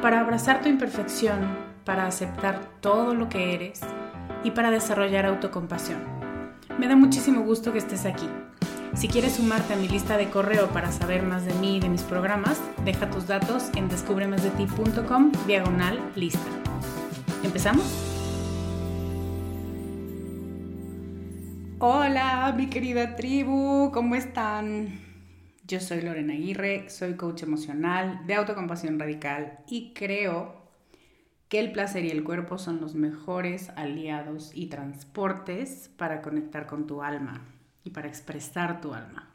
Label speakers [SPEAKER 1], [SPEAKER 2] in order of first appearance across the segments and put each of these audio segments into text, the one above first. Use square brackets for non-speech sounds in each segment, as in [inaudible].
[SPEAKER 1] para abrazar tu imperfección, para aceptar todo lo que eres y para desarrollar autocompasión. Me da muchísimo gusto que estés aquí. Si quieres sumarte a mi lista de correo para saber más de mí y de mis programas, deja tus datos en descubremasdeti.com diagonal lista. ¿Empezamos? Hola, mi querida tribu, ¿cómo están? Yo soy Lorena Aguirre, soy coach emocional de autocompasión radical y creo que el placer y el cuerpo son los mejores aliados y transportes para conectar con tu alma y para expresar tu alma.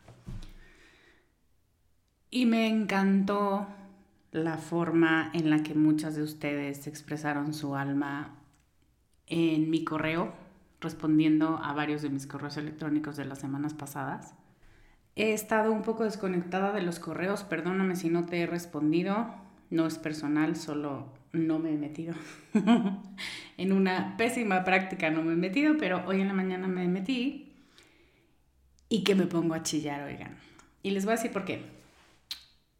[SPEAKER 1] Y me encantó la forma en la que muchas de ustedes expresaron su alma en mi correo, respondiendo a varios de mis correos electrónicos de las semanas pasadas. He estado un poco desconectada de los correos, perdóname si no te he respondido, no es personal, solo no me he metido. [laughs] en una pésima práctica no me he metido, pero hoy en la mañana me metí y que me pongo a chillar, oigan. Y les voy a decir por qué.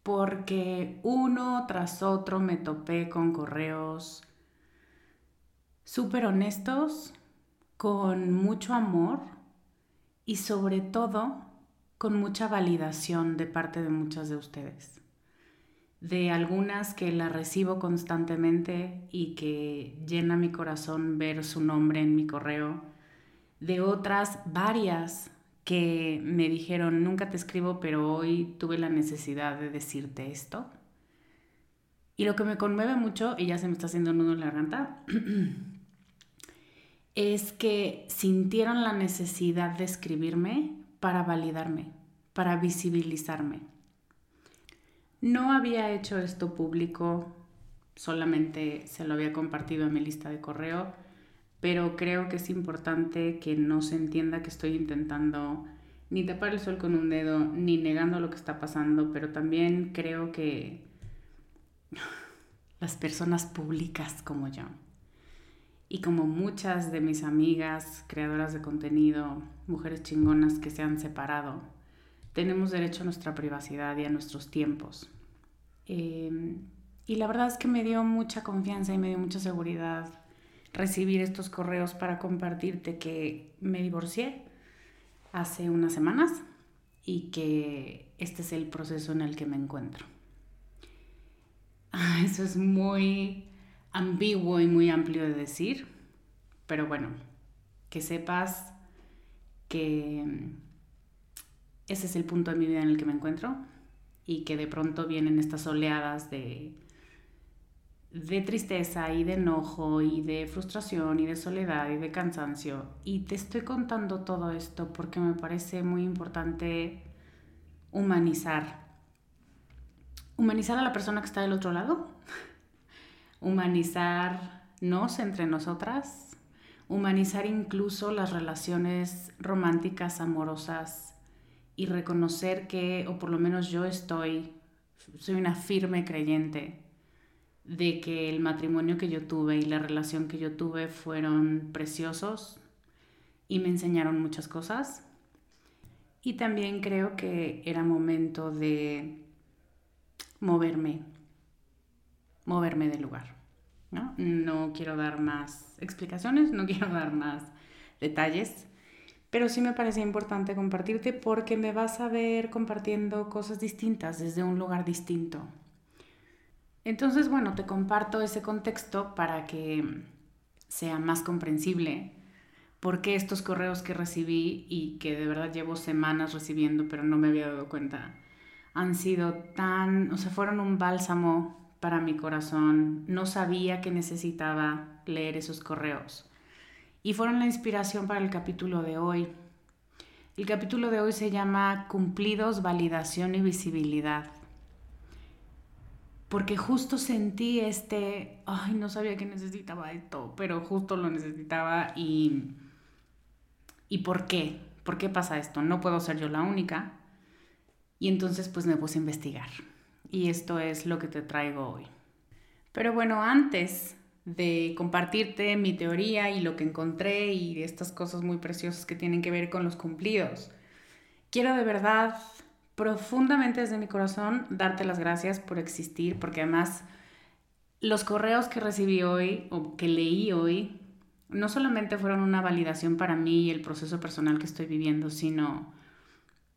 [SPEAKER 1] Porque uno tras otro me topé con correos súper honestos, con mucho amor y sobre todo con mucha validación de parte de muchas de ustedes. De algunas que la recibo constantemente y que llena mi corazón ver su nombre en mi correo. De otras, varias que me dijeron, nunca te escribo, pero hoy tuve la necesidad de decirte esto. Y lo que me conmueve mucho, y ya se me está haciendo nudo en la garganta, [clears throat] es que sintieron la necesidad de escribirme para validarme, para visibilizarme. No había hecho esto público, solamente se lo había compartido en mi lista de correo, pero creo que es importante que no se entienda que estoy intentando ni tapar el sol con un dedo, ni negando lo que está pasando, pero también creo que [laughs] las personas públicas como yo, y como muchas de mis amigas creadoras de contenido, mujeres chingonas que se han separado, tenemos derecho a nuestra privacidad y a nuestros tiempos. Em, y la verdad es que me dio mucha confianza y me dio mucha seguridad recibir estos correos para compartirte que me divorcié hace unas semanas y que este es el proceso en el que me encuentro. [laughs] Eso es muy ambiguo y muy amplio de decir, pero bueno, que sepas que ese es el punto de mi vida en el que me encuentro y que de pronto vienen estas oleadas de, de tristeza y de enojo y de frustración y de soledad y de cansancio. Y te estoy contando todo esto porque me parece muy importante humanizar. Humanizar a la persona que está del otro lado. [laughs] Humanizarnos entre nosotras. Humanizar incluso las relaciones románticas, amorosas y reconocer que, o por lo menos yo estoy, soy una firme creyente de que el matrimonio que yo tuve y la relación que yo tuve fueron preciosos y me enseñaron muchas cosas. Y también creo que era momento de moverme, moverme del lugar. ¿no? no quiero dar más explicaciones, no [laughs] quiero dar más detalles, pero sí me parece importante compartirte porque me vas a ver compartiendo cosas distintas desde un lugar distinto. Entonces, bueno, te comparto ese contexto para que sea más comprensible por qué estos correos que recibí y que de verdad llevo semanas recibiendo, pero no me había dado cuenta, han sido tan, o sea, fueron un bálsamo para mi corazón. No sabía que necesitaba leer esos correos y fueron la inspiración para el capítulo de hoy. El capítulo de hoy se llama Cumplidos, Validación y Visibilidad. Porque justo sentí este, ay, no sabía que necesitaba esto, pero justo lo necesitaba y... ¿Y por qué? ¿Por qué pasa esto? No puedo ser yo la única. Y entonces pues me puse a investigar. Y esto es lo que te traigo hoy. Pero bueno, antes de compartirte mi teoría y lo que encontré y estas cosas muy preciosas que tienen que ver con los cumplidos. Quiero de verdad, profundamente desde mi corazón, darte las gracias por existir, porque además los correos que recibí hoy o que leí hoy no solamente fueron una validación para mí y el proceso personal que estoy viviendo, sino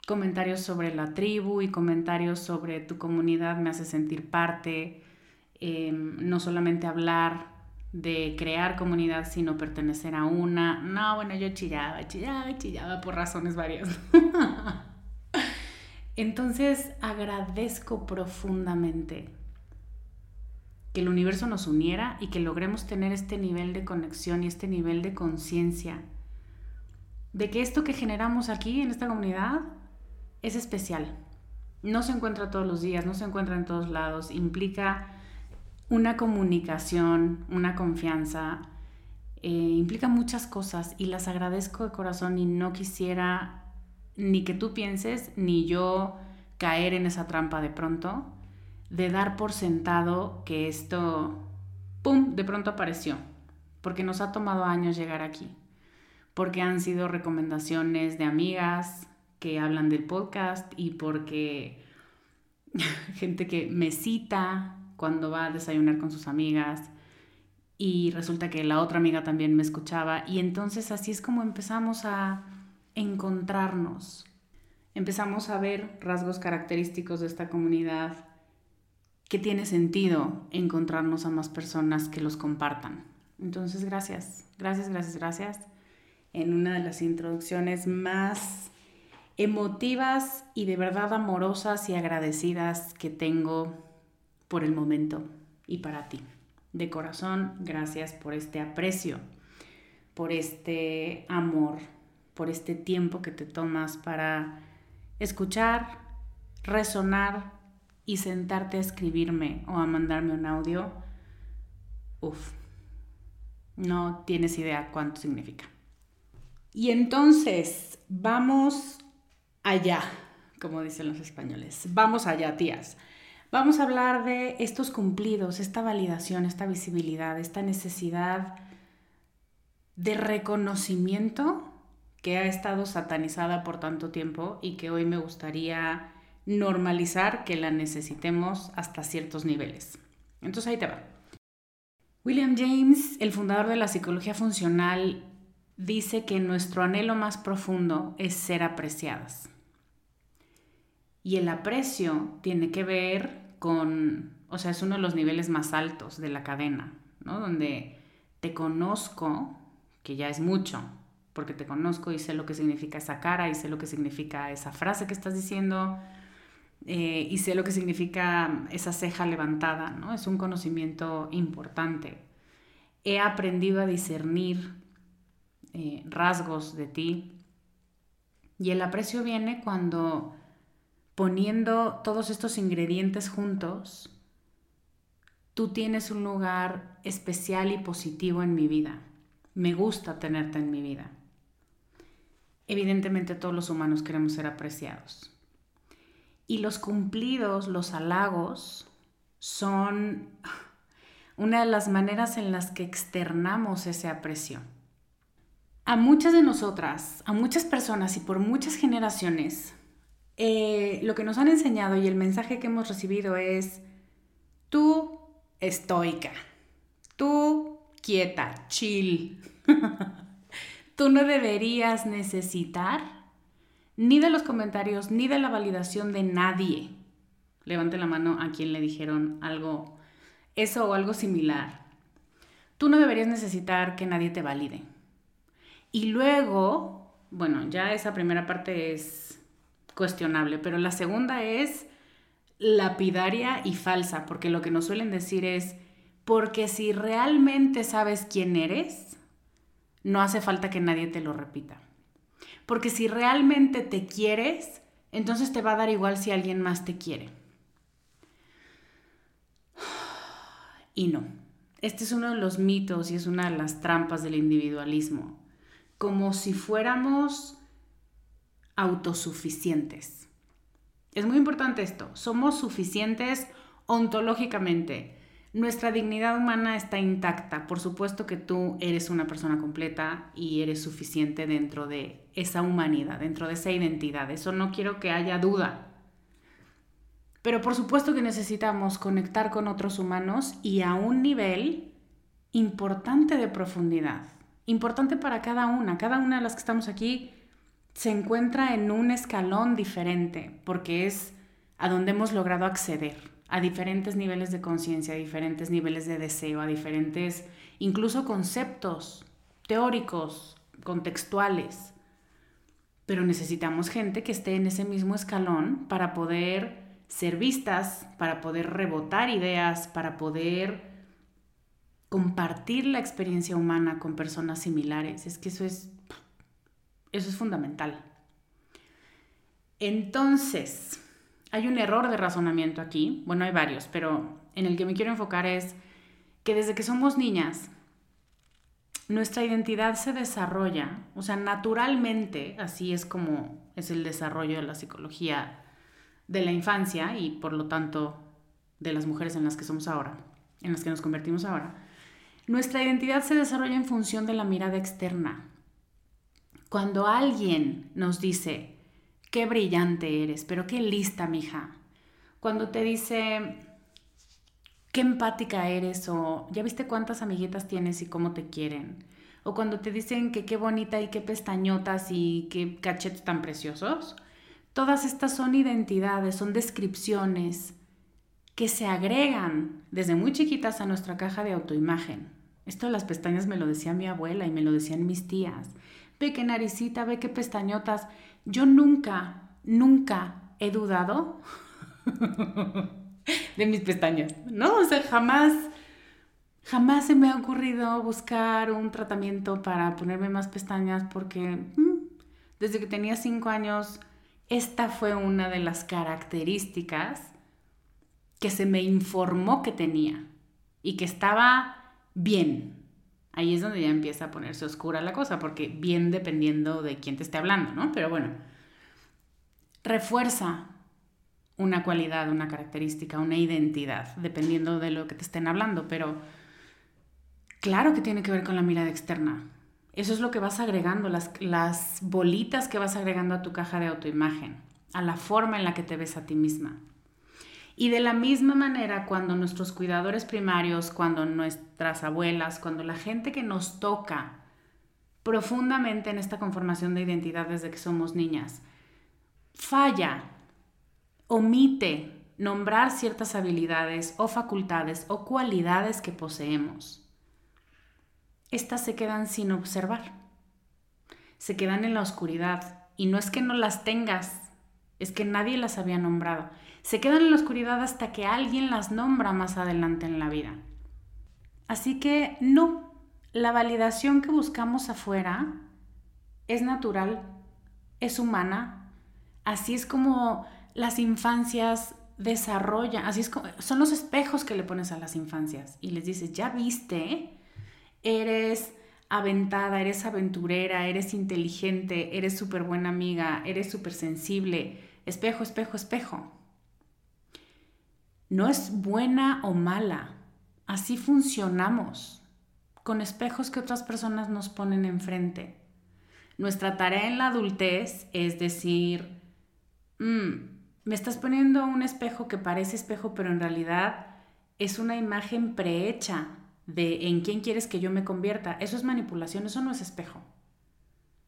[SPEAKER 1] comentarios sobre la tribu y comentarios sobre tu comunidad me hace sentir parte, em, no solamente hablar de crear comunidad, sino pertenecer a una. No, bueno, yo chillaba, chillaba, chillaba por razones varias. [laughs] Entonces agradezco profundamente que el universo nos uniera y que logremos tener este nivel de conexión y este nivel de conciencia de que esto que generamos aquí en esta comunidad es especial. No se encuentra todos los días, no se encuentra en todos lados, implica una comunicación, una confianza, eh, implica muchas cosas y las agradezco de corazón y no quisiera ni que tú pienses, ni yo caer en esa trampa de pronto, de dar por sentado que esto, ¡pum!, de pronto apareció, porque nos ha tomado años llegar aquí, porque han sido recomendaciones de amigas que hablan del podcast y porque [laughs] gente que me cita cuando va a desayunar con sus amigas y resulta que la otra amiga también me escuchaba y entonces así es como empezamos a encontrarnos. Empezamos a ver rasgos característicos de esta comunidad que tiene sentido encontrarnos a más personas que los compartan. Entonces, gracias, gracias, gracias, gracias. En una de las introducciones más emotivas y de verdad amorosas y agradecidas que tengo por el momento y para ti. De corazón, gracias por este aprecio, por este amor, por este tiempo que te tomas para escuchar, resonar y sentarte a escribirme o a mandarme un audio. Uf, no tienes idea cuánto significa. Y entonces, vamos allá, como dicen los españoles. Vamos allá, tías. Vamos a hablar de estos cumplidos, esta validación, esta visibilidad, esta necesidad de reconocimiento que ha estado satanizada por tanto tiempo y que hoy me gustaría normalizar que la necesitemos hasta ciertos niveles. Entonces ahí te va. William James, el fundador de la psicología funcional, dice que nuestro anhelo más profundo es ser apreciadas. Y el aprecio tiene que ver con, o sea, es uno de los niveles más altos de la cadena, ¿no? Donde te conozco, que ya es mucho, porque te conozco y sé lo que significa esa cara y sé lo que significa esa frase que estás diciendo eh, y sé lo que significa esa ceja levantada, ¿no? Es un conocimiento importante. He aprendido a discernir eh, rasgos de ti y el aprecio viene cuando poniendo todos estos ingredientes juntos, tú tienes un lugar especial y positivo en mi vida. Me gusta tenerte en mi vida. Evidentemente todos los humanos queremos ser apreciados. Y los cumplidos, los halagos, son una de las maneras en las que externamos ese aprecio. A muchas de nosotras, a muchas personas y por muchas generaciones, eh, lo que nos han enseñado y el mensaje que hemos recibido es, tú estoica, tú quieta, chill. [laughs] tú no deberías necesitar ni de los comentarios ni de la validación de nadie. Levante la mano a quien le dijeron algo, eso o algo similar. Tú no deberías necesitar que nadie te valide. Y luego, bueno, ya esa primera parte es cuestionable, pero la segunda es lapidaria y falsa, porque lo que nos suelen decir es, porque si realmente sabes quién eres, no hace falta que nadie te lo repita. Porque si realmente te quieres, entonces te va a dar igual si alguien más te quiere. Y no. Este es uno de los mitos y es una de las trampas del individualismo. Como si fuéramos autosuficientes. Es muy importante esto, somos suficientes ontológicamente. Nuestra dignidad humana está intacta. Por supuesto que tú eres una persona completa y eres suficiente dentro de esa humanidad, dentro de esa identidad. Eso no quiero que haya duda. Pero por supuesto que necesitamos conectar con otros humanos y a un nivel importante de profundidad. Importante para cada una. Cada una de las que estamos aquí se encuentra en un escalón diferente, porque es a donde hemos logrado acceder, a diferentes niveles de conciencia, a diferentes niveles de deseo, a diferentes incluso conceptos teóricos, contextuales. Pero necesitamos gente que esté en ese mismo escalón para poder ser vistas, para poder rebotar ideas, para poder compartir la experiencia humana con personas similares. Es que eso es eso es fundamental. Entonces, hay un error de razonamiento aquí. Bueno, hay varios, pero en el que me quiero enfocar es que desde que somos niñas, nuestra identidad se desarrolla, o sea, naturalmente, así es como es el desarrollo de la psicología de la infancia y por lo tanto de las mujeres en las que somos ahora, en las que nos convertimos ahora. Nuestra identidad se desarrolla en función de la mirada externa, cuando alguien nos dice, qué brillante eres, pero qué lista, mija. Cuando te dice, qué empática eres o ya viste cuántas amiguitas tienes y cómo te quieren. O cuando te dicen que qué bonita y qué pestañotas y qué cachetes tan preciosos. Todas estas son identidades, son descripciones que se agregan desde muy chiquitas a nuestra caja de autoimagen. Esto de las pestañas me lo decía mi abuela y me lo decían mis tías ve qué naricita, ve qué pestañotas. Yo nunca, nunca he dudado [laughs] de mis pestañas, ¿no? O sea, jamás, jamás se me ha ocurrido buscar un tratamiento para ponerme más pestañas porque mm, desde que tenía cinco años, esta fue una de las características que se me informó que tenía y que estaba bien, ahí es donde ya empieza a ponerse oscura la cosa, porque bien dependiendo de quién te esté hablando, ¿no? Pero bueno, refuerza una cualidad, una característica, una identidad, dependiendo de lo que te estén hablando, pero claro que tiene que ver con la mirada externa. Eso es lo que vas agregando, las, las bolitas que vas agregando a tu caja de autoimagen, a la forma en la que te ves a ti misma. Y de la misma manera, cuando nuestros cuidadores primarios, cuando nuestras abuelas, cuando la gente que nos toca profundamente en esta conformación de identidad desde que somos niñas, falla omite nombrar ciertas habilidades o facultades o cualidades que poseemos, estas se quedan sin observar. Se quedan en la oscuridad. Y no es que no las tengas, es que nadie las había nombrado. Se quedan en la oscuridad hasta que alguien las nombra más adelante en la vida. Así que no, la validación que buscamos afuera es natural, es humana. Así es como las infancias desarrollan, así es como, son los espejos que le pones a las infancias y les dices, ya viste, eres aventada, eres aventurera, eres inteligente, eres súper buena amiga, eres súper sensible, espejo, espejo, espejo. No es buena o mala, así funcionamos, con espejos que otras personas nos ponen enfrente. Nuestra tarea en la adultez es decir, mm, me estás poniendo un espejo que parece espejo, pero en realidad es una imagen prehecha de en quién quieres que yo me convierta. Eso es manipulación, eso no es espejo.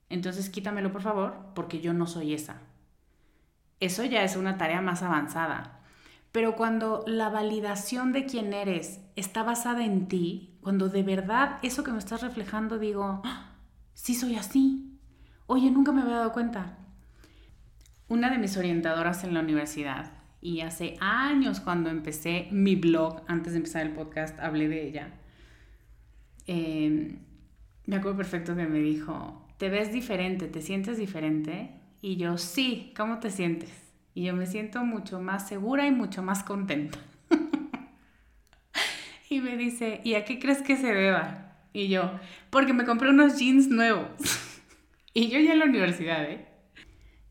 [SPEAKER 1] Entonces quítamelo por favor, porque yo no soy esa. Eso ya es una tarea más avanzada. Pero cuando la validación de quién eres está basada en ti, cuando de verdad eso que me estás reflejando digo, ¡Ah! sí soy así. Oye, nunca me había dado cuenta una de mis orientadoras en la universidad y hace años cuando empecé mi blog, antes de empezar el podcast, hablé de ella. Em, me acuerdo perfecto que me dijo, ¿te ves diferente? ¿Te sientes diferente? Y yo, sí, ¿cómo te sientes? Y yo me siento mucho más segura y mucho más contenta. [laughs] y me dice, ¿y a qué crees que se deba? Y yo, porque me compré unos jeans nuevos. [laughs] y yo ya en la universidad, ¿eh?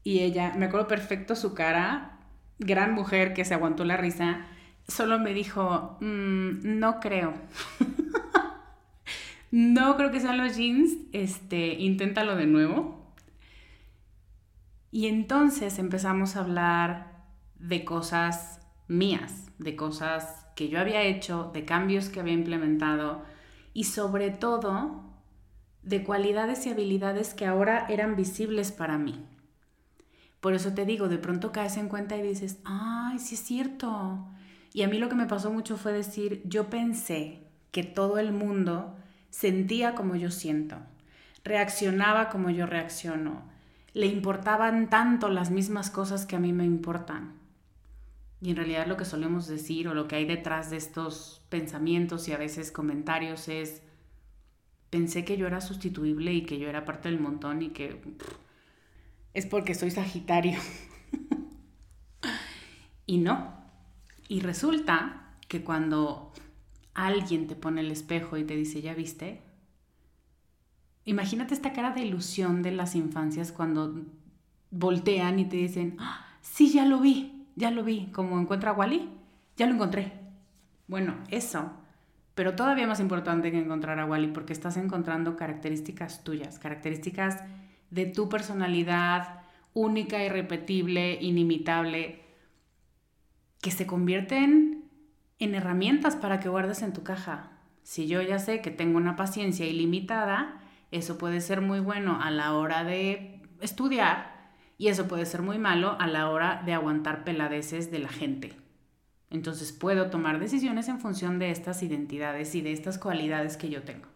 [SPEAKER 1] Y ella, me acuerdo perfecto su cara, gran mujer que se aguantó la risa, solo me dijo, mm, no creo. [laughs] no creo que sean los jeans, este, inténtalo de nuevo. Y entonces empezamos a hablar de cosas mías, de cosas que yo había hecho, de cambios que había implementado y sobre todo de cualidades y habilidades que ahora eran visibles para mí. Por eso te digo, de pronto caes en cuenta y dices, ay, sí es cierto. Y a mí lo que me pasó mucho fue decir, yo pensé que todo el mundo sentía como yo siento, reaccionaba como yo reacciono, le importaban tanto las mismas cosas que a mí me importan. Y en realidad lo que solemos decir o lo que hay detrás de estos pensamientos y a veces comentarios es, pensé que yo era sustituible y que yo era parte del montón y que es porque soy Sagitario. [laughs] y no. Y resulta que cuando alguien te pone el espejo y te dice, ¿ya viste? Imagínate esta cara de ilusión de las infancias cuando voltean y te dicen, ¡Ah, sí, ya lo vi, ya lo vi, como encuentra a Wally, ya lo encontré. Bueno, eso, pero todavía más importante que encontrar a Wally porque estás encontrando características tuyas, características de tu personalidad única, irrepetible, inimitable, que se convierten en herramientas para que guardes en tu caja. Si yo ya sé que tengo una paciencia ilimitada, eso puede ser muy bueno a la hora de estudiar y eso puede ser muy malo a la hora de aguantar peladeces de la gente. Entonces puedo tomar decisiones en función de estas identidades y de estas cualidades que yo tengo.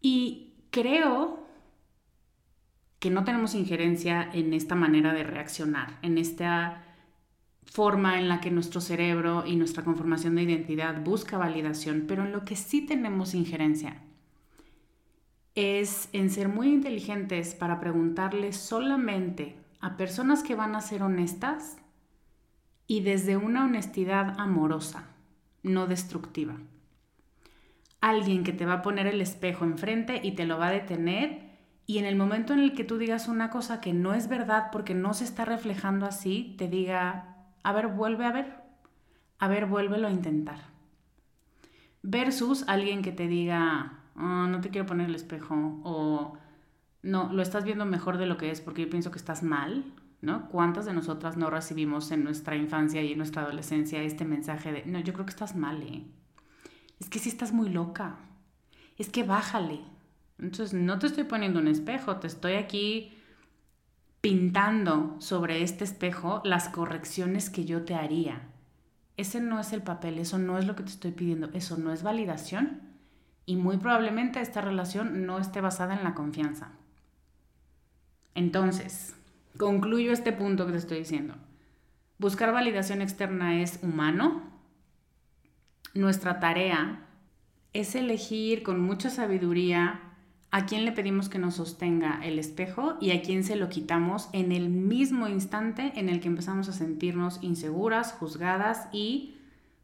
[SPEAKER 1] Y creo que no tenemos injerencia en esta manera de reaccionar, en esta forma en la que nuestro cerebro y nuestra conformación de identidad busca validación, pero en lo que sí tenemos injerencia es en ser muy inteligentes para preguntarle solamente a personas que van a ser honestas y desde una honestidad amorosa, no destructiva alguien que te va a poner el espejo enfrente y te lo va a detener y en el momento en el que tú digas una cosa que no es verdad porque no se está reflejando así, te diga, a ver, vuelve a ver, a ver, vuélvelo a intentar. Versus alguien que te diga, oh, no te quiero poner el espejo o no, lo estás viendo mejor de lo que es porque yo pienso que estás mal, ¿no? ¿Cuántas de nosotras no recibimos en nuestra infancia y en nuestra adolescencia este mensaje de, no, yo creo que estás mal, ¿eh? es que si estás muy loca, es que bájale. Entonces no te estoy poniendo un espejo, te estoy aquí pintando sobre este espejo las correcciones que yo te haría. Ese no es el papel, eso no es lo que te estoy pidiendo, eso no es validación y muy probablemente esta relación no esté basada en la confianza. Entonces, concluyo este punto que te estoy diciendo. Buscar validación externa es humano. Nuestra tarea es elegir con mucha sabiduría a quién le pedimos que nos sostenga el espejo y a quién se lo quitamos en el mismo instante en el que empezamos a sentirnos inseguras, juzgadas y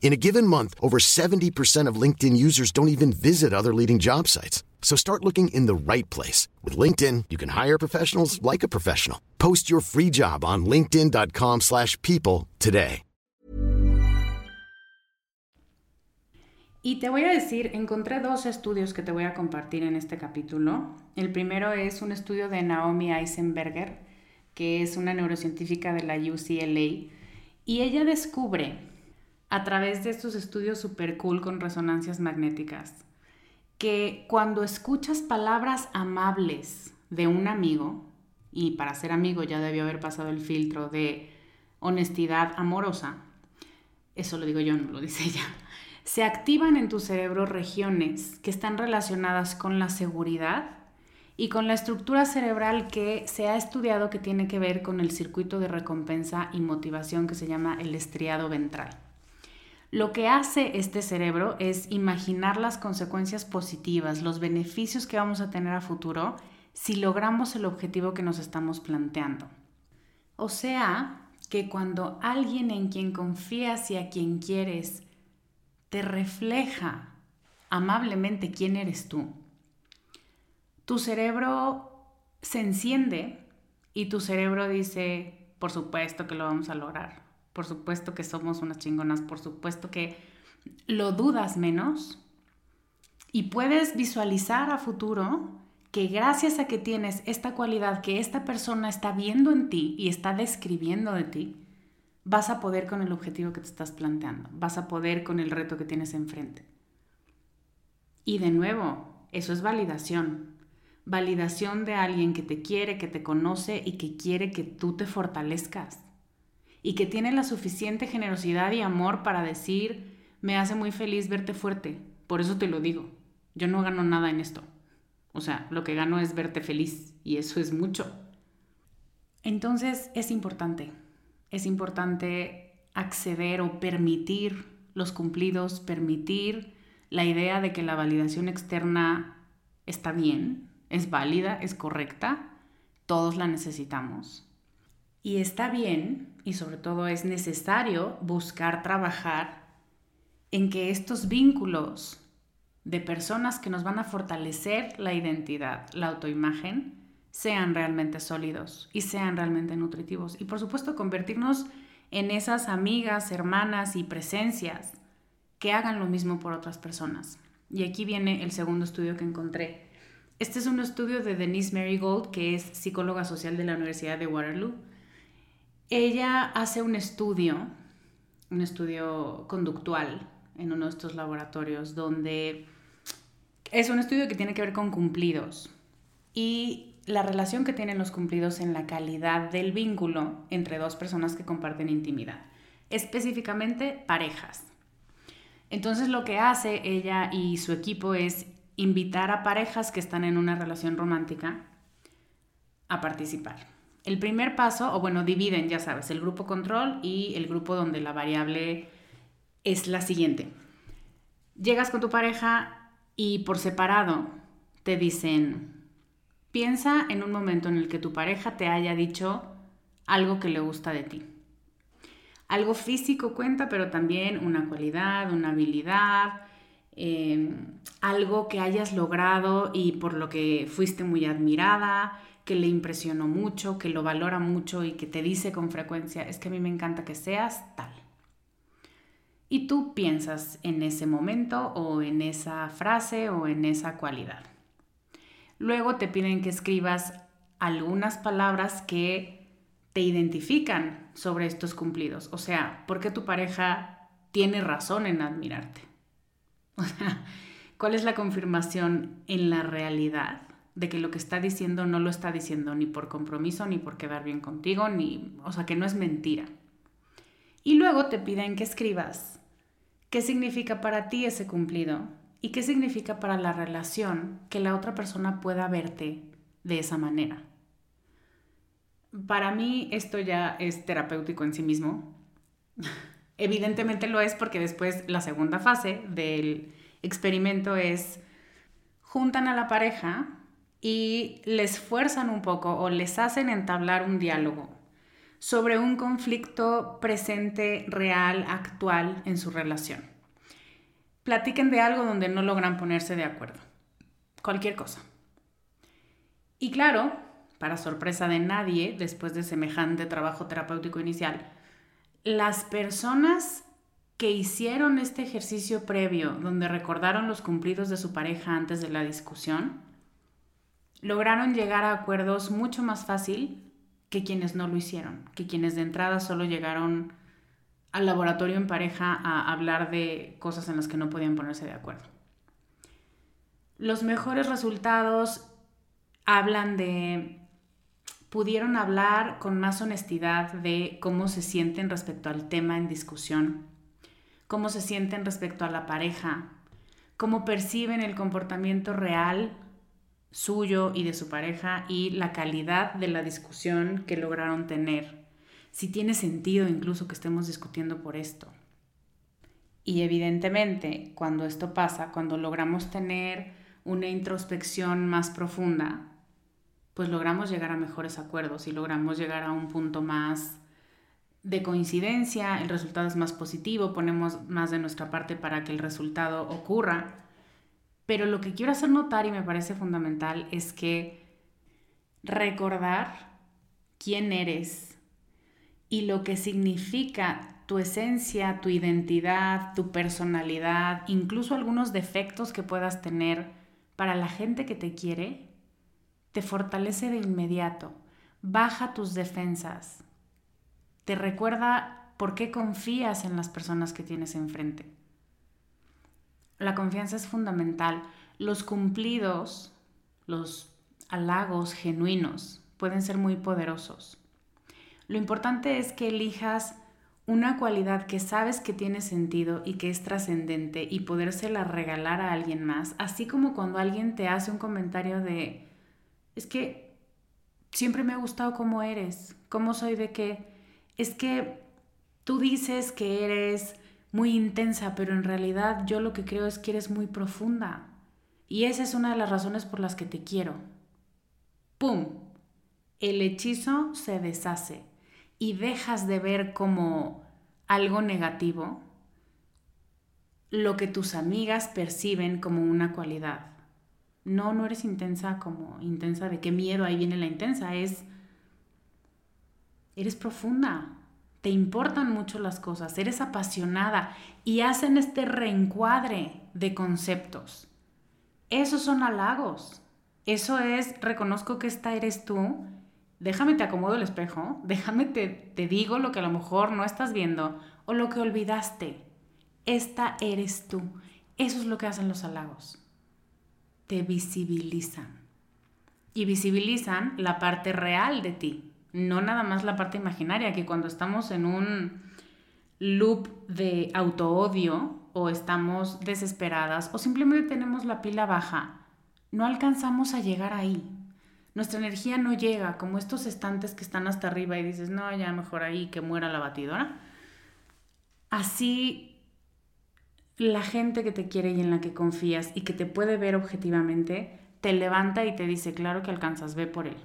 [SPEAKER 2] In a given month, over 70% of LinkedIn users don't even visit other leading job sites. So start looking in the right place. With LinkedIn, you can hire professionals like a professional. Post your free job on linkedin.com slash people today.
[SPEAKER 1] Y te voy a decir, encontré dos estudios que te voy a compartir en este capítulo. El primero es un estudio de Naomi Eisenberger, que es una neurocientífica de la UCLA, y ella descubre a través de estos estudios super cool con resonancias magnéticas que cuando escuchas palabras amables de un amigo, y para ser amigo ya debió haber pasado el filtro de honestidad amorosa, eso lo digo yo, no lo dice ella se activan en tu cerebro regiones que están relacionadas con la seguridad y con la estructura cerebral que se ha estudiado que tiene que ver con el circuito de recompensa y motivación que se llama el estriado ventral. Lo que hace este cerebro es imaginar las consecuencias positivas, los beneficios que vamos a tener a futuro si logramos el objetivo que nos estamos planteando. O sea, que cuando alguien en quien confías y a quien quieres te refleja amablemente quién eres tú, tu cerebro se enciende y tu cerebro dice, por supuesto que lo vamos a lograr, por supuesto que somos unas chingonas, por supuesto que lo dudas menos y puedes visualizar a futuro que gracias a que tienes esta cualidad que esta persona está viendo en ti y está describiendo de ti, vas a poder con el objetivo que te estás planteando, vas a poder con el reto que tienes enfrente. Y de nuevo, eso es validación. Validación de alguien que te quiere, que te conoce y que quiere que tú te fortalezcas. Y que tiene la suficiente generosidad y amor para decir, me hace muy feliz verte fuerte, por eso te lo digo. Yo no gano nada en esto. O sea, lo que gano es verte feliz y eso es mucho. Entonces es importante es importante acceder o permitir los cumplidos, permitir la idea de que la validación externa está bien, es válida, es correcta, todos la necesitamos. Y está bien, y sobre todo es necesario buscar trabajar en que estos vínculos de personas que nos van a fortalecer la identidad, la autoimagen, sean realmente sólidos y sean realmente nutritivos. Y por supuesto convertirnos en esas amigas, hermanas y presencias que hagan lo mismo por otras personas. Y aquí viene el segundo estudio que encontré. Este es un estudio de Denise Marigold, que es psicóloga social de la Universidad de Waterloo. Ella hace un estudio, un estudio conductual en uno de estos laboratorios, donde es un estudio que tiene que ver con cumplidos. Y la relación que tienen los cumplidos en la calidad del vínculo entre dos personas que comparten intimidad, específicamente parejas. Entonces lo que hace ella y su equipo es invitar a parejas que están en una relación romántica a participar. El primer paso, o bueno, dividen, ya sabes, el grupo control y el grupo donde la variable es la siguiente. Llegas con tu pareja y por separado te dicen, Piensa en un momento en el que tu pareja te haya dicho algo que le gusta de ti. Algo físico cuenta, pero también una cualidad, una habilidad, em, algo que hayas logrado y por lo que fuiste muy admirada, que le impresionó mucho, que lo valora mucho y que te dice con frecuencia, es que a mí me encanta que seas tal. y tú piensas en ese momento o en esa frase o en esa cualidad. Luego te piden que escribas algunas palabras que te identifican sobre estos cumplidos. O sea, ¿por qué tu pareja tiene razón en admirarte? [laughs] O sea, ¿cuál es la confirmación en la realidad de que lo que está diciendo no lo está diciendo ni por compromiso, ni por quedar bien contigo, ni, o sea, que no es mentira? Y luego te piden que escribas qué significa para ti ese cumplido y qué significa para la relación que la otra persona pueda verte de esa manera. Para mí esto ya es terapéutico en sí mismo. [laughs] Evidentemente lo es porque después la segunda fase del experimento es juntan a la pareja y les fuerzan un poco o les hacen entablar un diálogo sobre un conflicto presente, real, actual en su relación. Platiquen de algo donde no logran ponerse de acuerdo. Cualquier cosa. Y claro, para sorpresa de nadie, después de semejante trabajo terapéutico inicial, las personas que hicieron este ejercicio previo, donde recordaron los cumplidos de su pareja antes de la discusión, lograron llegar a acuerdos mucho más fácil que quienes no lo hicieron, que quienes de entrada solo llegaron al laboratorio en pareja a hablar de cosas en las que no podían ponerse de acuerdo. Los mejores resultados hablan de, pudieron hablar con más honestidad de cómo se sienten respecto al tema en discusión, cómo se sienten respecto a la pareja, cómo perciben el comportamiento real suyo y de su pareja y la calidad de la discusión que lograron tener. Si tiene sentido incluso que estemos discutiendo por esto. Y evidentemente, cuando esto pasa, cuando logramos tener una introspección más profunda, pues logramos llegar a mejores acuerdos y logramos llegar a un punto más de coincidencia, el resultado es más positivo, ponemos más de nuestra parte para que el resultado ocurra pero lo que quiero hacer notar y me parece fundamental es que recordar quién eres y lo que significa tu esencia, tu identidad, tu personalidad, incluso algunos defectos que puedas tener para la gente que te quiere, te fortalece de inmediato, baja tus defensas, te recuerda por qué confías en las personas que tienes enfrente. La confianza es fundamental. Los cumplidos, los halagos genuinos pueden ser muy poderosos. Lo importante es que elijas una cualidad que sabes que tiene sentido y que es trascendente y podérsela regalar a alguien más, así como cuando alguien te hace un comentario de, es que siempre me ha gustado cómo eres, cómo soy de qué, es que tú dices que eres muy intensa, pero en realidad yo lo que creo es que eres muy profunda. Y esa es una de las razones por las que te quiero. ¡Pum! El hechizo se deshace y dejas de ver como algo negativo lo que tus amigas perciben como una cualidad. No, no eres intensa como intensa de qué miedo, ahí viene la intensa, es... Eres profunda, te importan mucho las cosas, eres apasionada y hacen este reencuadre de conceptos. Esos son halagos. Eso es, reconozco que esta eres tú, déjame te acomodo el espejo, [laughs] déjame te, te digo lo que a lo mejor no estás viendo o lo que olvidaste. Esta eres tú. Eso es lo que hacen los halagos. Te visibilizan. Y visibilizan la parte real de ti, no nada más la parte imaginaria, que cuando estamos en un loop de auto-odio o estamos desesperadas o simplemente tenemos la pila baja, no alcanzamos a llegar ahí. Nuestra energía no llega, como estos estantes que están hasta arriba y dices, no, ya mejor ahí que muera la batidora. Así la gente que te quiere y en la que confías y que te puede ver objetivamente, te levanta y te dice, claro que alcanzas, ve por él.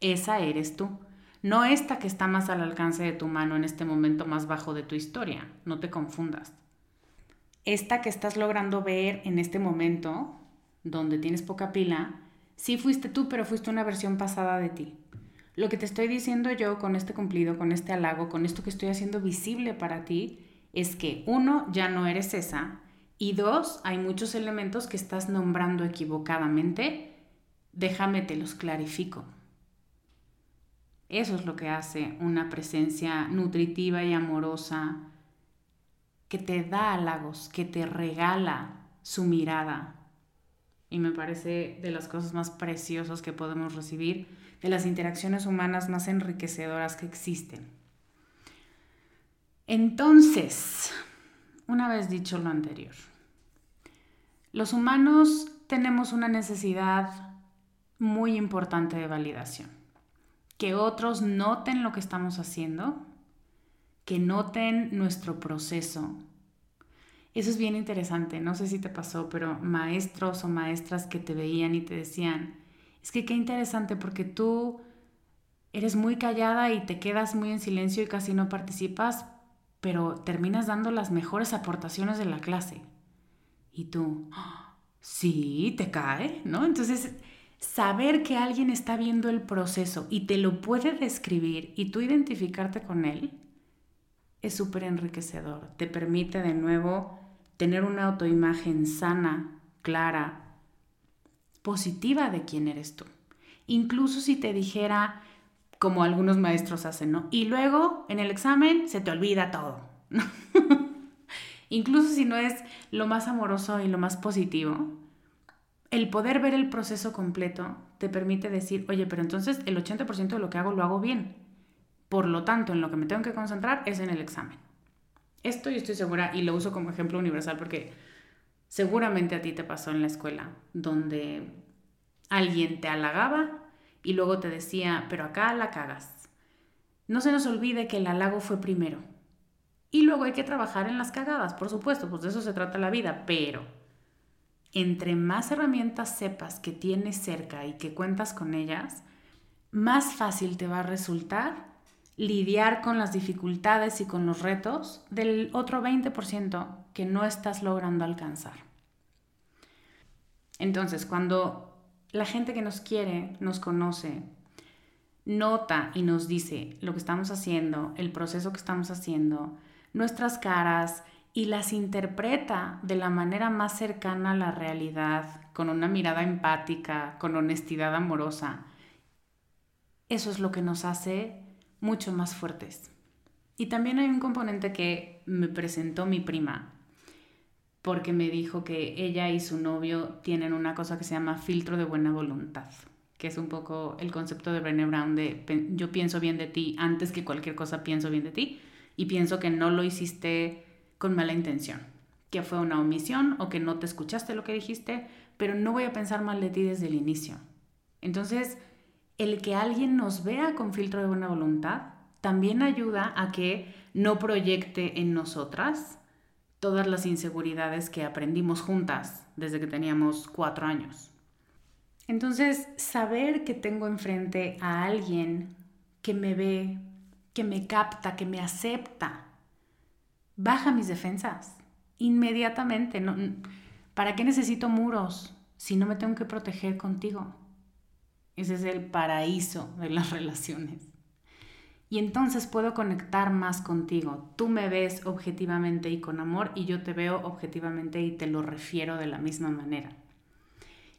[SPEAKER 1] Esa eres tú no esta que está más al alcance de tu mano en este momento más bajo de tu historia, no te confundas. Esta que estás logrando ver en este momento, donde tienes poca pila, sí fuiste tú, pero fuiste una versión pasada de ti. Lo que te estoy diciendo yo con este cumplido, con este halago, con esto que estoy haciendo visible para ti, es que uno, ya no eres esa, y dos, hay muchos elementos que estás nombrando equivocadamente. Déjame te los clarifico. Eso es lo que hace una presencia nutritiva y amorosa que te da halagos, que te regala su mirada. Y me parece de las cosas más preciosas que podemos recibir, de las interacciones humanas más enriquecedoras que existen. Entonces, una vez dicho lo anterior, los humanos tenemos una necesidad muy importante de validación. Que otros noten lo que estamos haciendo, que noten nuestro proceso. Eso es bien interesante, no sé si te pasó, pero maestros o maestras que te veían y te decían, es que qué interesante porque tú eres muy callada y te quedas muy en silencio y casi no participas, pero terminas dando las mejores aportaciones de la clase. Y tú, sí, te cae, ¿no? Entonces, saber que alguien está viendo el proceso y te lo puede describir y tú identificarte con él, es súper enriquecedor. Te permite de nuevo tener una autoimagen sana, clara, positiva de quién eres tú. Incluso si te dijera, como algunos maestros hacen, ¿no? Y luego en el examen se te olvida todo. [laughs] Incluso si no es lo más amoroso y lo más positivo, el poder ver el proceso completo te permite decir, oye, pero entonces el 80% de lo que hago lo hago bien. Por lo tanto, en lo que me tengo que concentrar es en el examen. Esto yo estoy segura y lo uso como ejemplo universal porque seguramente a ti te pasó en la escuela, donde alguien te halagaba y luego te decía, pero acá la cagas. No se nos olvide que el halago fue primero. Y luego hay que trabajar en las cagadas, por supuesto, pues de eso se trata la vida, pero entre más herramientas sepas que tienes cerca y que cuentas con ellas, más fácil te va a resultar lidiar con las dificultades y con los retos del otro 20% que no estás logrando alcanzar. Entonces, cuando la gente que nos quiere, nos conoce, nota y nos dice lo que estamos haciendo, el proceso que estamos haciendo, nuestras caras y las interpreta de la manera más cercana a la realidad, con una mirada empática, con honestidad amorosa, eso es lo que nos hace mucho más fuertes. Y también hay un componente que me presentó mi prima, porque me dijo que ella y su novio tienen una cosa que se llama filtro de buena voluntad, que es un poco el concepto de Brené Brown de yo pienso bien de ti antes que cualquier cosa pienso bien de ti y pienso que no lo hiciste con mala intención, que fue una omisión o que no te escuchaste lo que dijiste, pero no voy a pensar mal de ti desde el inicio. Entonces, el que alguien nos vea con filtro de buena voluntad también ayuda a que no proyecte en nosotras todas las inseguridades que aprendimos juntas desde que teníamos cuatro años. Entonces, saber que tengo enfrente a alguien que me ve, que me capta, que me acepta, baja mis defensas inmediatamente. ¿Para qué necesito muros si no me tengo que proteger contigo? Ese es el paraíso de las [laughs] relaciones. Y entonces puedo conectar más contigo. Tú me ves objetivamente y con amor y yo te veo objetivamente y te lo refiero de la misma manera.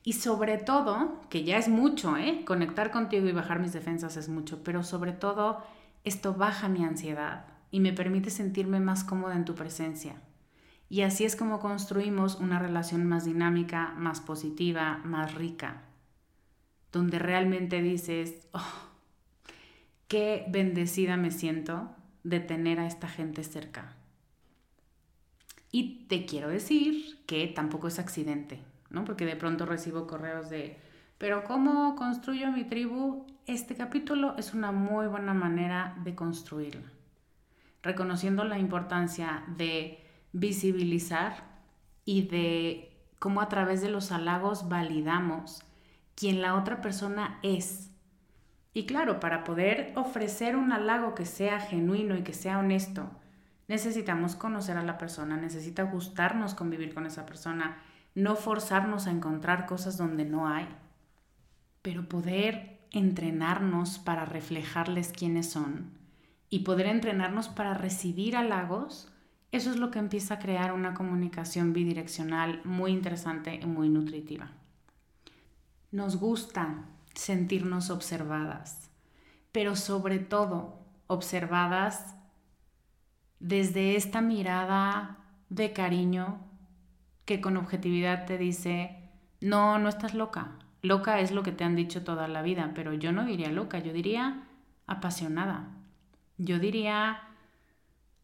[SPEAKER 1] Y sobre todo, que ya es mucho, ¿eh? Conectar contigo y bajar mis defensas es mucho, pero sobre todo esto baja mi ansiedad y me permite sentirme más cómoda en tu presencia. Y así es como construimos una relación más dinámica, más positiva, más rica donde realmente dices, oh, qué bendecida me siento de tener a esta gente cerca. Y te quiero decir que tampoco es accidente, ¿no? Porque de pronto recibo correos de, pero ¿cómo construyo mi tribu? Este capítulo es una muy buena manera de construirla, reconociendo la importancia de visibilizar y de cómo a través de los halagos validamos quien la otra persona es. Y claro, para poder ofrecer un halago que sea genuino y que sea honesto, necesitamos conocer a la persona, necesita gustarnos convivir con esa persona, no forzarnos a encontrar cosas donde no hay, pero poder entrenarnos para reflejarles quiénes son y poder entrenarnos para recibir halagos eso es lo que empieza a crear una comunicación bidireccional muy interesante y muy nutritiva. Nos gusta sentirnos observadas, pero sobre todo observadas desde esta mirada de cariño que con objetividad te dice, no, no estás loca. Loca es lo que te han dicho toda la vida, pero yo no diría loca, yo diría apasionada. Yo diría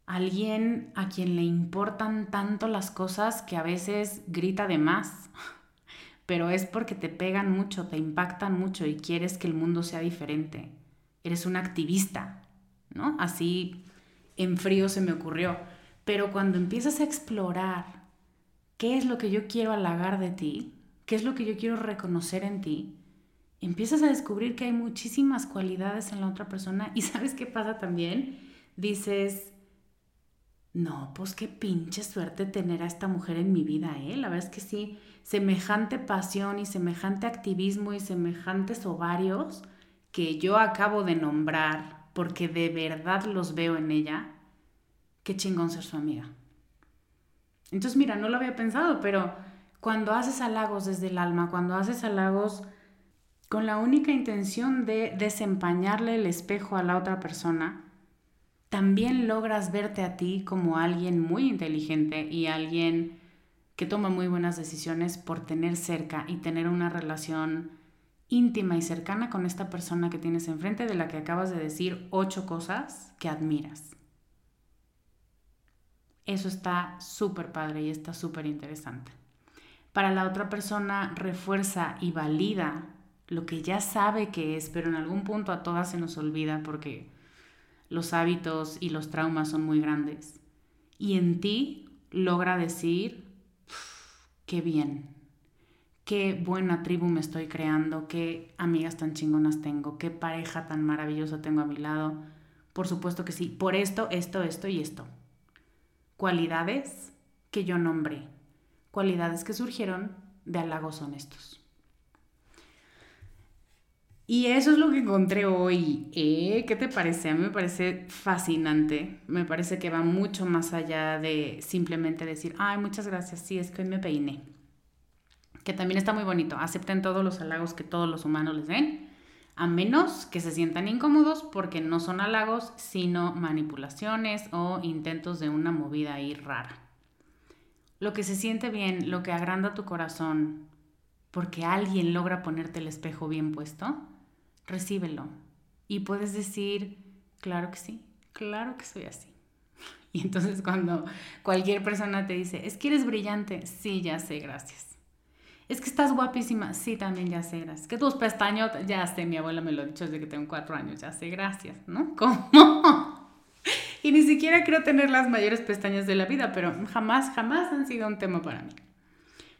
[SPEAKER 1] alguien a quien le importan tanto las cosas que a veces grita de más, [laughs] pero es porque te pegan mucho, te impactan mucho y quieres que el mundo sea diferente. Eres un activista, ¿no? Así en frío se me ocurrió. Pero cuando empiezas a explorar qué es lo que yo quiero halagar de ti, qué es lo que yo quiero reconocer en ti, empiezas a descubrir que hay muchísimas cualidades en la otra persona y [laughs] sabes qué pasa también? Dices, no, pues qué pinche suerte tener a esta mujer en mi vida, ¿eh? La verdad es que sí, semejante pasión y semejante activismo y semejantes ovarios que yo acabo de nombrar porque de verdad los veo en ella, qué chingón ser su amiga. Entonces, mira, no lo había pensado, pero cuando haces halagos desde el alma, cuando haces halagos con la única intención de desempañarle el espejo a la otra persona, también logras verte a ti como alguien muy inteligente y alguien que toma muy buenas decisiones por tener cerca y tener una relación íntima y cercana con esta persona que tienes enfrente de la que acabas de decir ocho cosas que admiras. Eso está súper padre y está súper interesante. Para la otra persona refuerza y valida lo que ya sabe que es, pero en algún punto a todas se nos olvida porque los hábitos y los traumas son muy grandes. Y en ti logra decir, qué bien, qué buena tribu me estoy creando, qué amigas tan chingonas tengo, qué pareja tan maravillosa tengo a mi lado. Por supuesto que sí, por esto, esto, esto y esto. Cualidades que yo nombré, cualidades que surgieron de halagos honestos. Y eso es lo que encontré hoy. ¿eh? ¿Qué te parece? A mí me parece fascinante. Me parece que va mucho más allá de simplemente decir, ay, muchas gracias, sí, es que hoy me peiné. Que también está muy bonito. Acepten todos los halagos que todos los humanos les den, a menos que se sientan incómodos porque no son halagos, sino manipulaciones o intentos de una movida ahí rara. Lo que se siente bien, lo que agranda tu corazón, porque alguien logra ponerte el espejo bien puesto, recíbelo. Y puedes decir, claro que sí, claro que soy así. [laughs] Y entonces cuando cualquier persona te dice, es que eres brillante, sí, ya sé, gracias. Es que estás guapísima, sí, también ya sé, gracias. Que tus pestaños, ya sé, mi abuela me lo ha dicho desde que tengo cuatro años, ya sé, gracias, ¿no? [laughs] ¿Cómo? Y ni siquiera creo tener las mayores pestañas de la vida, pero jamás, jamás han sido un tema para mí.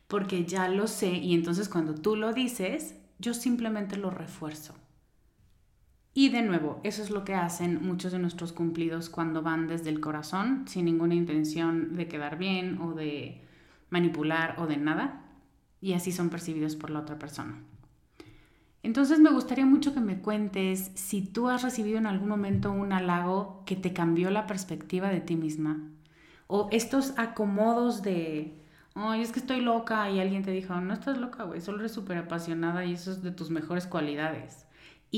[SPEAKER 1] Porque ya lo sé y entonces cuando tú lo dices, yo simplemente lo refuerzo. Y de nuevo, eso es lo que hacen muchos de nuestros cumplidos cuando van desde el corazón, sin ninguna intención de quedar bien o de manipular o de nada. Y así son percibidos por la otra persona. Entonces me gustaría mucho que me cuentes si tú has recibido en algún momento un halago que te cambió la perspectiva de ti misma. O estos acomodos de, ay, es que estoy loca y alguien te dijo, no estás loca, güey, solo eres súper apasionada y eso es de tus mejores cualidades.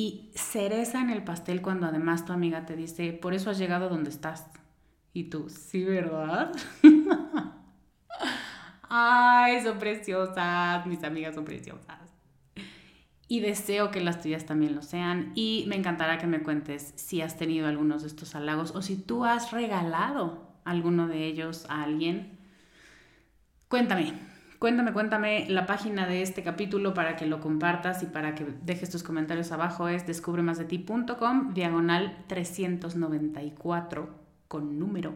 [SPEAKER 1] Y cereza en el pastel cuando además tu amiga te dice, por eso has llegado donde estás. Y tú, sí, ¿verdad? [laughs] Ay, son preciosas, mis amigas son preciosas. Y deseo que las tuyas también lo sean. Y me encantará que me cuentes si has tenido algunos de estos halagos o si tú has regalado alguno de ellos a alguien. Cuéntame, Cuéntame, cuéntame la página de este capítulo para que lo compartas y para que dejes tus comentarios abajo es descubremasdeti.com diagonal 394 con número.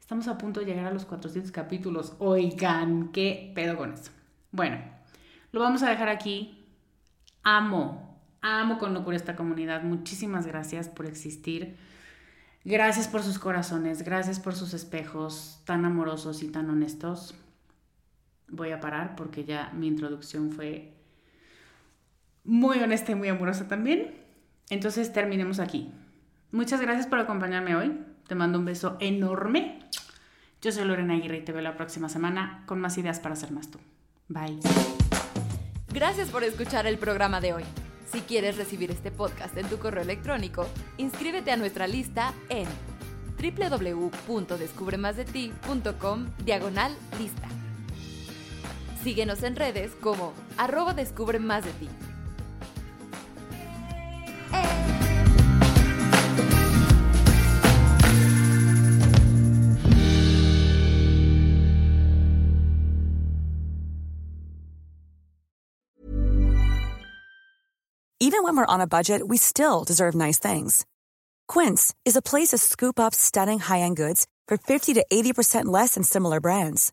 [SPEAKER 1] Estamos a punto de llegar a los 400 capítulos. Oigan, qué pedo con eso. Bueno, lo vamos a dejar aquí. Amo, amo con locura esta comunidad. Muchísimas gracias por existir. Gracias por sus corazones, gracias por sus espejos tan amorosos y tan honestos voy a parar porque ya mi introducción fue muy honesta y muy amorosa también. Entonces terminemos aquí. Muchas gracias por acompañarme hoy. Te mando un beso enorme Yo soy Lorena Aguirre y te veo la próxima semana con más ideas para ser más tú. Bye.
[SPEAKER 3] Gracias por escuchar el programa de hoy. Si quieres recibir este podcast en tu correo electrónico, inscríbete a nuestra lista en www.descubremasdeti.com diagonal lista. Síguenos en redes como arroba descubre más de ti.
[SPEAKER 4] Even when we're on a budget, we still deserve nice things. Quince is a place to scoop up stunning high-end goods for 50 to 80% less than similar brands.